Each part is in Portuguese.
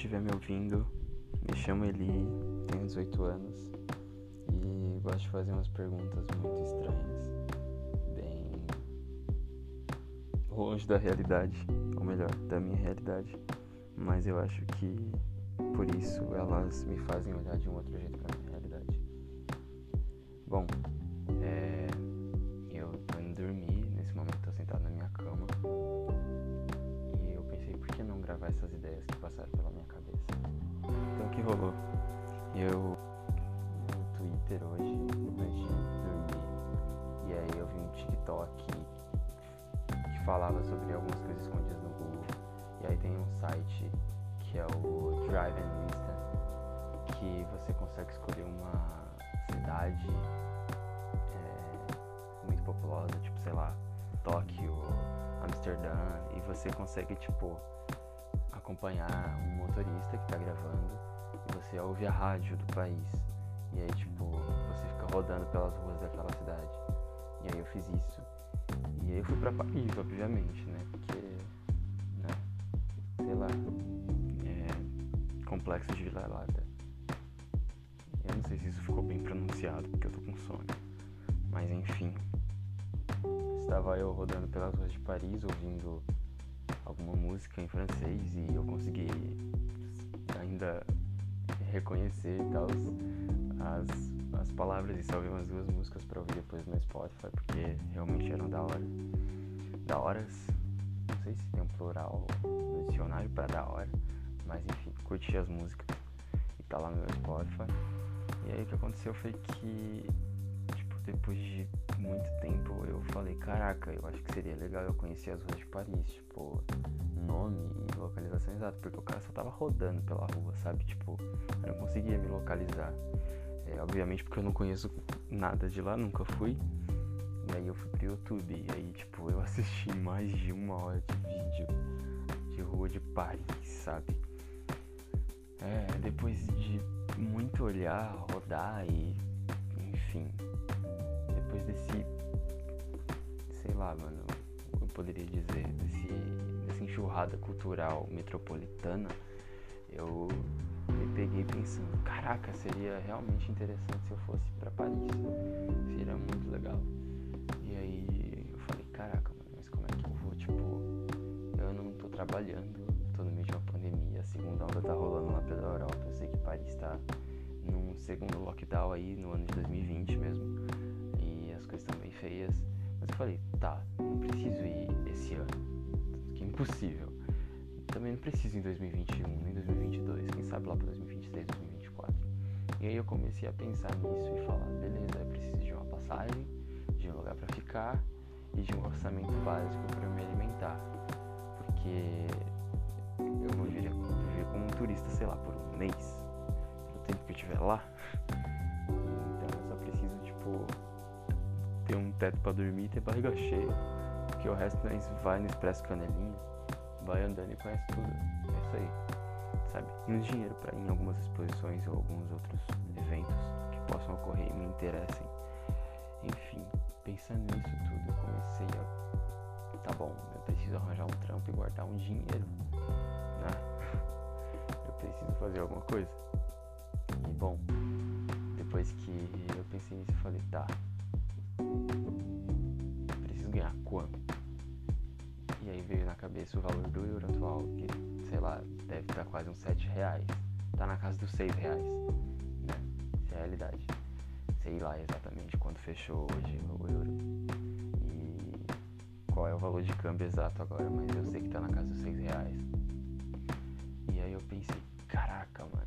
estiver me ouvindo, me chamo Eli, tenho 18 anos e gosto de fazer umas perguntas muito estranhas, bem longe da realidade, ou melhor, da minha realidade, mas eu acho que por isso elas me fazem olhar de um outro jeito pra minha realidade. Bom, gravar essas ideias que passaram pela minha cabeça? Então o que rolou? Eu no Twitter hoje, antes de dormir, e aí eu vi um TikTok que falava sobre algumas coisas escondidas no Google, e aí tem um site que é o Drive and Lista, que você consegue escolher uma cidade é, muito populosa, tipo, sei lá, Tóquio, Amsterdã, e você consegue, tipo, acompanhar um motorista que tá gravando e você ouve a rádio do país. E aí, tipo, você fica rodando pelas ruas daquela cidade. E aí eu fiz isso. E aí eu fui pra Paris, obviamente, né? Porque, né? Sei lá. É, complexo de Vila Lata. Eu não sei se isso ficou bem pronunciado, porque eu tô com sono. Mas enfim. Estava eu rodando pelas ruas de Paris, ouvindo alguma música em francês e eu consegui ainda reconhecer tal as, as palavras e salvei umas duas músicas para ouvir depois no Spotify porque realmente eram da hora. Da horas. Não sei se tem um plural no dicionário para da hora. Mas enfim, curti as músicas e tá lá no meu Spotify. E aí o que aconteceu foi que, depois de muito tempo eu falei, caraca, eu acho que seria legal eu conhecer as ruas de Paris, tipo, nome e localização exata, porque o cara só tava rodando pela rua, sabe? Tipo, eu não conseguia me localizar. É, obviamente porque eu não conheço nada de lá, nunca fui. E aí eu fui pro YouTube e aí, tipo, eu assisti mais de uma hora de vídeo de rua de Paris, sabe? É, depois de muito olhar, rodar e enfim, depois desse, sei lá, mano, eu poderia dizer, desse, dessa enxurrada cultural metropolitana, eu me peguei pensando, caraca, seria realmente interessante se eu fosse para Paris, seria muito legal. E aí eu falei, caraca, mano, mas como é que eu vou, tipo, eu não tô trabalhando, tô no meio de uma pandemia, a segunda onda tá rolando lá pela Europa, eu sei que Paris tá num segundo lockdown aí no ano de 2020 mesmo. E as coisas estão bem feias. Mas eu falei, tá, não preciso ir esse ano. Que impossível. Também não preciso em 2021, nem 2022, quem sabe lá para 2023, 2024. E aí eu comecei a pensar nisso e falar, beleza, eu preciso de uma passagem, de um lugar para ficar e de um orçamento básico para me alimentar. Porque eu vou viver, viver como um turista, sei lá, por um mês tempo que eu estiver lá. Então eu só preciso, tipo, ter um teto pra dormir e ter barriga cheia. Porque o resto nós vai no Expresso Canelinha, vai andando e conhece tudo. É isso aí. Sabe? Menos dinheiro ir em algumas exposições ou alguns outros eventos que possam ocorrer e me interessem. Enfim, pensando nisso tudo, eu comecei a. Tá bom, eu preciso arranjar um trampo e guardar um dinheiro, né? Eu preciso fazer alguma coisa. Bom, depois que eu pensei nisso, eu falei, tá, preciso ganhar quanto? E aí veio na cabeça o valor do euro atual, que, sei lá, deve estar quase uns 7 reais. Tá na casa dos 6 reais, né? É a realidade. Sei lá exatamente quando fechou hoje o euro. E qual é o valor de câmbio exato agora, mas eu sei que tá na casa dos 6 reais. E aí eu pensei, caraca, mano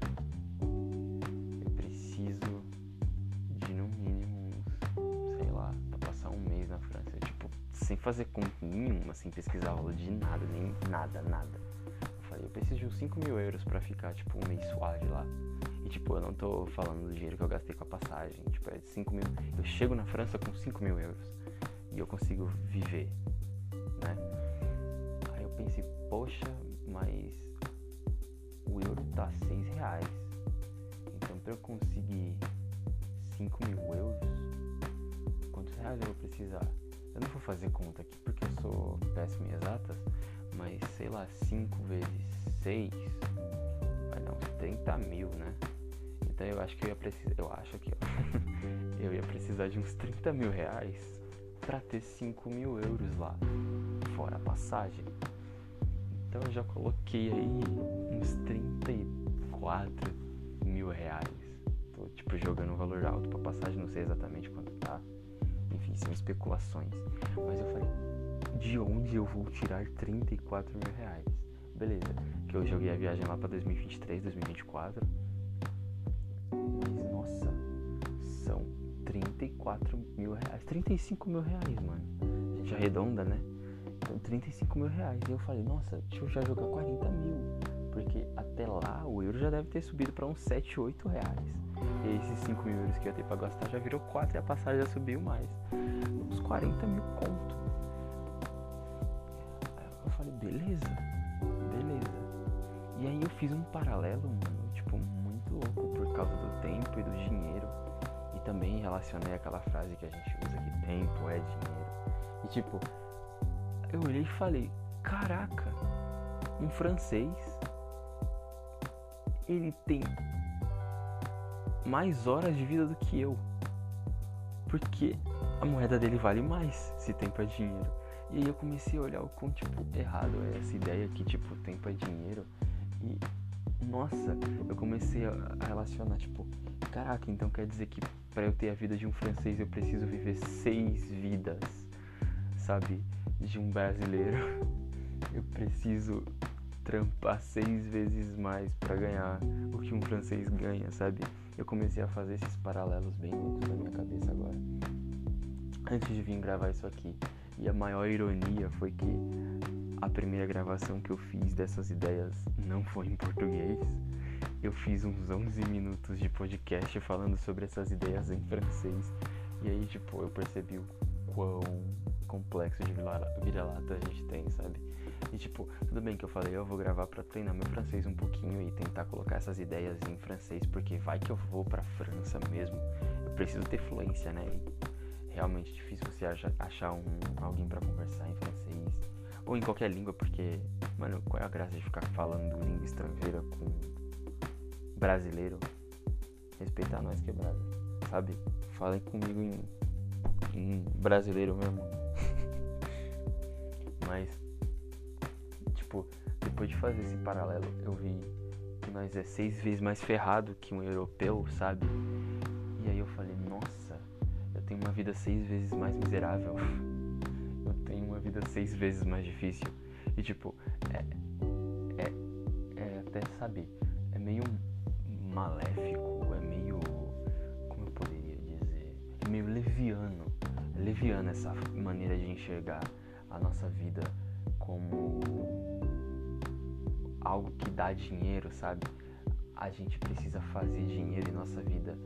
sem fazer conta nenhuma, sem pesquisar aula de nada, nem nada, nada. Eu falei, eu preciso de uns 5 mil euros pra ficar, tipo, um mês suave lá. E tipo, eu não tô falando do dinheiro que eu gastei com a passagem. Tipo, é de 5 mil. Eu chego na França com 5 mil euros. E eu consigo viver, né? Aí eu pensei, poxa, mas o euro tá 6 reais para eu conseguir 5 mil euros, quantos reais eu vou precisar? Eu não vou fazer conta aqui porque eu sou péssimo em exatas, mas sei lá, 5 vezes 6, vai dar uns 30 mil, né? Então eu acho que eu ia precisar. Eu acho que eu ia precisar de uns 30 mil reais pra ter 5 mil euros lá. Fora a passagem. Então eu já coloquei aí uns 34 mil reais. Tô tipo jogando um valor alto pra passagem, não sei exatamente quanto tá. Enfim, são especulações. Mas eu falei, de onde eu vou tirar 34 mil reais? Beleza, que eu joguei a viagem lá pra 2023, 2024 mas nossa, são 34 mil reais. 35 mil reais, mano. A gente arredonda, né? Então 35 mil reais. E eu falei, nossa, deixa eu já jogar 40 mil. Porque até lá o euro já deve ter subido para uns 7, 8 reais. E esses 5 mil euros que eu ia ter pra gastar já virou 4 e a passagem já subiu mais. Uns 40 mil conto. Eu falei, beleza, beleza. E aí eu fiz um paralelo, mano, tipo, louco por causa do tempo e do dinheiro. E também relacionei aquela frase que a gente usa que tempo é dinheiro. E tipo, eu olhei e falei, caraca, um francês ele tem mais horas de vida do que eu. Porque a moeda dele vale mais se tempo é dinheiro. E aí eu comecei a olhar o quão tipo errado é essa ideia que tipo tempo é dinheiro. E nossa, eu comecei a relacionar, tipo, caraca, então quer dizer que para eu ter a vida de um francês eu preciso viver seis vidas, sabe? De um brasileiro. Eu preciso trampar seis vezes mais para ganhar o que um francês ganha, sabe? Eu comecei a fazer esses paralelos bem loucos na minha cabeça agora. Antes de vir gravar isso aqui. E a maior ironia foi que a primeira gravação que eu fiz dessas ideias não foi em português. Eu fiz uns 11 minutos de podcast falando sobre essas ideias em francês. E aí, tipo, eu percebi o quão complexo de vira-lata a gente tem, sabe? E tipo, tudo bem que eu falei, eu vou gravar para treinar meu francês um pouquinho e tentar colocar essas ideias em francês, porque vai que eu vou pra França mesmo. Eu preciso ter fluência, né? E realmente difícil você achar um, alguém para conversar em francês ou em qualquer língua, porque, mano, qual é a graça de ficar falando língua estrangeira com brasileiro? Respeitar nós quebrada, sabe? Falem comigo em, em brasileiro mesmo. Mas, tipo, depois de fazer esse paralelo, eu vi que nós é seis vezes mais ferrado que um europeu, sabe? E aí eu falei, nossa, eu tenho uma vida seis vezes mais miserável. eu tenho uma vida seis vezes mais difícil. E tipo, é, é, é até saber, é meio maléfico, é meio. Como eu poderia dizer? É meio leviano. É leviano essa maneira de enxergar a nossa vida como algo que dá dinheiro, sabe? A gente precisa fazer dinheiro em nossa vida.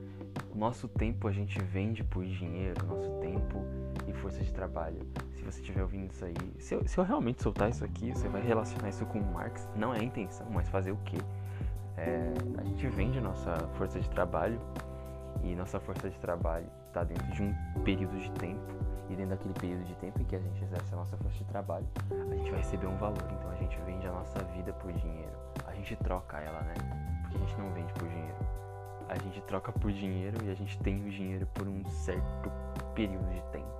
O nosso tempo a gente vende por dinheiro, nosso tempo e força de trabalho você estiver ouvindo isso aí, se eu, se eu, realmente soltar isso aqui, você vai relacionar isso com Marx. Não é a intenção, mas fazer o quê? É, a gente vende nossa força de trabalho e nossa força de trabalho está dentro de um período de tempo e dentro daquele período de tempo em que a gente exerce a nossa força de trabalho, a gente vai receber um valor. Então a gente vende a nossa vida por dinheiro. A gente troca ela, né? Porque a gente não vende por dinheiro. A gente troca por dinheiro e a gente tem o dinheiro por um certo período de tempo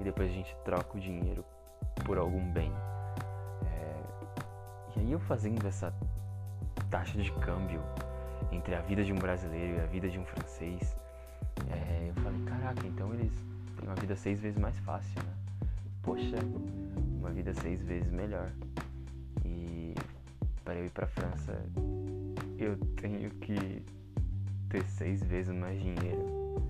e depois a gente troca o dinheiro por algum bem. É... E aí eu fazendo essa taxa de câmbio entre a vida de um brasileiro e a vida de um francês, é... eu falei, caraca, então eles têm uma vida seis vezes mais fácil, né? Poxa, uma vida seis vezes melhor. E para eu ir para França, eu tenho que ter seis vezes mais dinheiro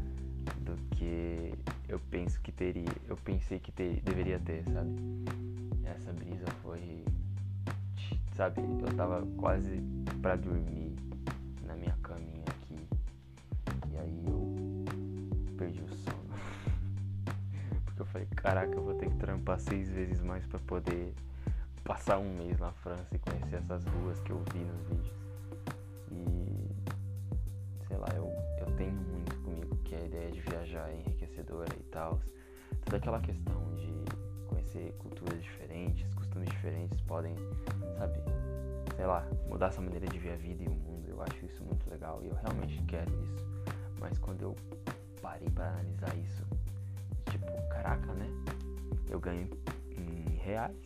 do que eu penso que teria, eu pensei que ter, deveria ter, sabe? Essa brisa foi, sabe? Eu tava quase para dormir perdi o sono porque eu falei, caraca, eu vou ter que trampar seis vezes mais para poder passar um mês na França e conhecer essas ruas que eu vi nos vídeos e sei lá, eu, eu tenho muito comigo que a ideia de viajar é enriquecedora e tal. Toda aquela questão de conhecer culturas diferentes, costumes diferentes podem, sabe, sei lá, mudar sua maneira de ver a vida e o mundo. Eu acho isso muito legal e eu realmente quero isso. Mas quando eu parei para analisar isso, tipo, caraca, né? Eu ganho em reais.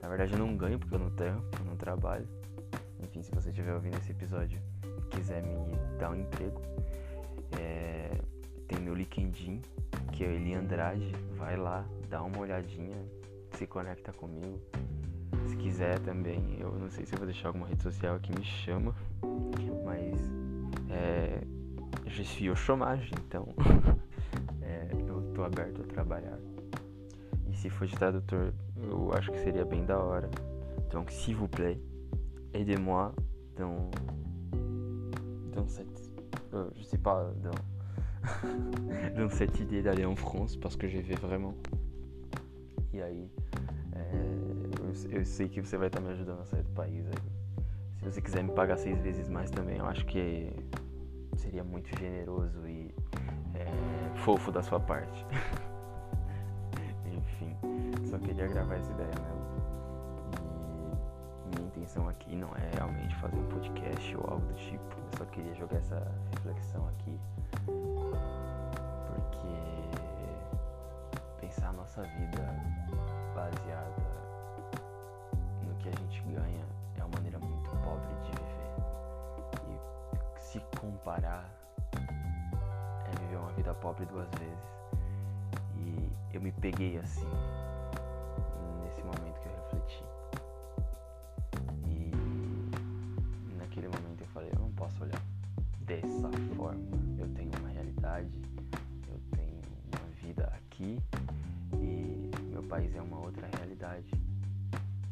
Na verdade eu não ganho porque eu não tenho, eu não trabalho. Enfim, se você estiver ouvindo esse episódio e quiser me dar um emprego, é, tem meu LinkedIn, que é Eli Andrade. Vai lá, dá uma olhadinha, se conecta comigo. Se quiser também, eu não sei se eu vou deixar alguma rede social que me chama, mas é, je suis au chômage, então é, eu tô aberto a trabalhar. E se for de tradutor, eu acho que seria bem da hora. Donc, s'il vous plaît, aidez-moi dans, dans cette. Euh, je sais pas, dans, dans cette idée d'aller en France, parce que j'y vais vraiment. E aí, é, eu, eu, sei que você vai estar me ajudando a sair do país aí. Se você quiser me pagar seis vezes mais também, eu acho que seria muito generoso e é, fofo da sua parte. Enfim, só queria gravar essa ideia mesmo. E minha intenção aqui não é realmente fazer um podcast ou algo do tipo. Eu só queria jogar essa reflexão aqui. Porque pensar a nossa vida baseada no que a gente ganha comparar é viver uma vida pobre duas vezes. E eu me peguei assim nesse momento que eu refleti. E naquele momento eu falei, eu não posso olhar dessa forma. Eu tenho uma realidade, eu tenho uma vida aqui e meu país é uma outra realidade.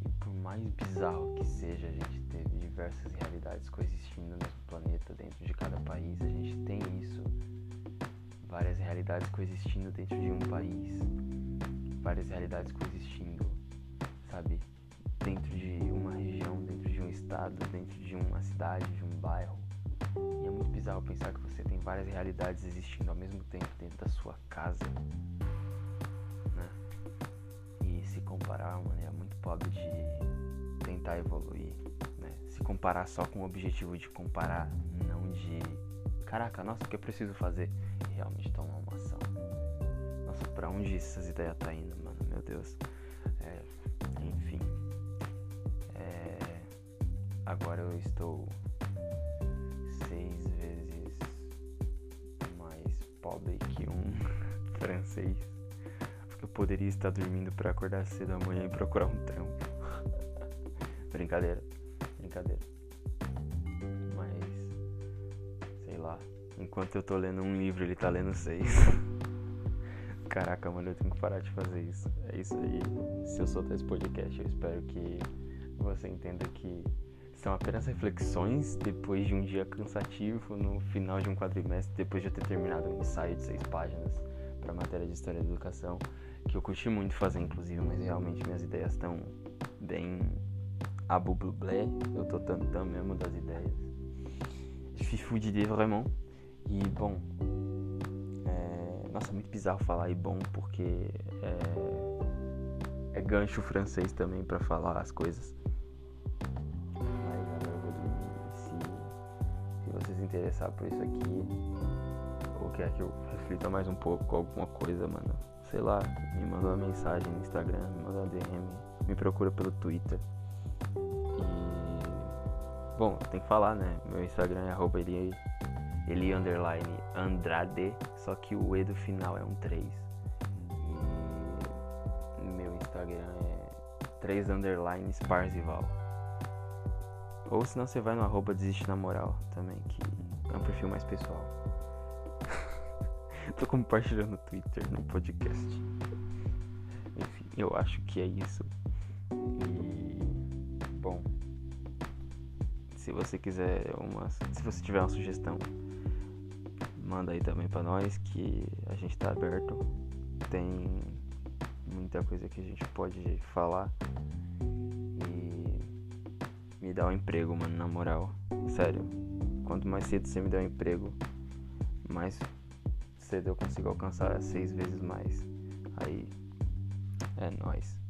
E por mais bizarro que seja a gente diversas realidades coexistindo no nosso planeta, dentro de cada país, a gente tem isso várias realidades coexistindo dentro de um país, várias realidades coexistindo, sabe, dentro de uma região, dentro de um estado, dentro de uma cidade, de um bairro. E é muito bizarro pensar que você tem várias realidades existindo ao mesmo tempo dentro da sua casa, né? E se comparar é uma maneira muito pobre de tentar evoluir, né? Se comparar só com o objetivo de comparar, não de caraca, nossa, o que eu preciso fazer? realmente tomar uma ação. Nossa, pra onde essas ideias tá indo, mano? Meu Deus. É, enfim. É, agora eu estou seis vezes mais pobre que um francês. Porque eu poderia estar dormindo para acordar cedo amanhã e procurar um trampo. Brincadeira, brincadeira. Enquanto eu tô lendo um livro, ele tá lendo seis. Caraca, mano, eu tenho que parar de fazer isso. É isso aí. Se eu soltar esse podcast, eu espero que você entenda que são apenas reflexões depois de um dia cansativo no final de um quadrimestre, depois de eu ter terminado um ensaio de seis páginas para matéria de História da Educação, que eu curti muito fazer, inclusive, mas realmente minhas ideias estão bem a blé. Eu tô tantando mesmo das ideias. Je suis fou d'idées vraiment. E bom, é, nossa, muito bizarro falar e bom porque é, é gancho francês também para falar as coisas. Mas agora eu vou dormir. Se, se vocês interessar por isso aqui, ou quer que eu reflita mais um pouco com alguma coisa, mano, sei lá, me manda uma mensagem no Instagram, me manda uma DM, me procura pelo Twitter. Bom, tem que falar, né? Meu Instagram é arroba ele ele underline Andrade, só que o E do final é um 3. E meu Instagram é 3 underline Sparzival. Ou senão você vai no arroba desiste na moral também, que é um perfil mais pessoal. Tô compartilhando no Twitter, no podcast. Enfim, eu acho que é isso. Se você quiser uma, se você tiver uma sugestão manda aí também para nós que a gente tá aberto. Tem muita coisa que a gente pode falar. E me dá um emprego, mano, na moral. Sério. Quanto mais cedo você me der um emprego, mais cedo eu consigo alcançar seis vezes mais. Aí é nóis.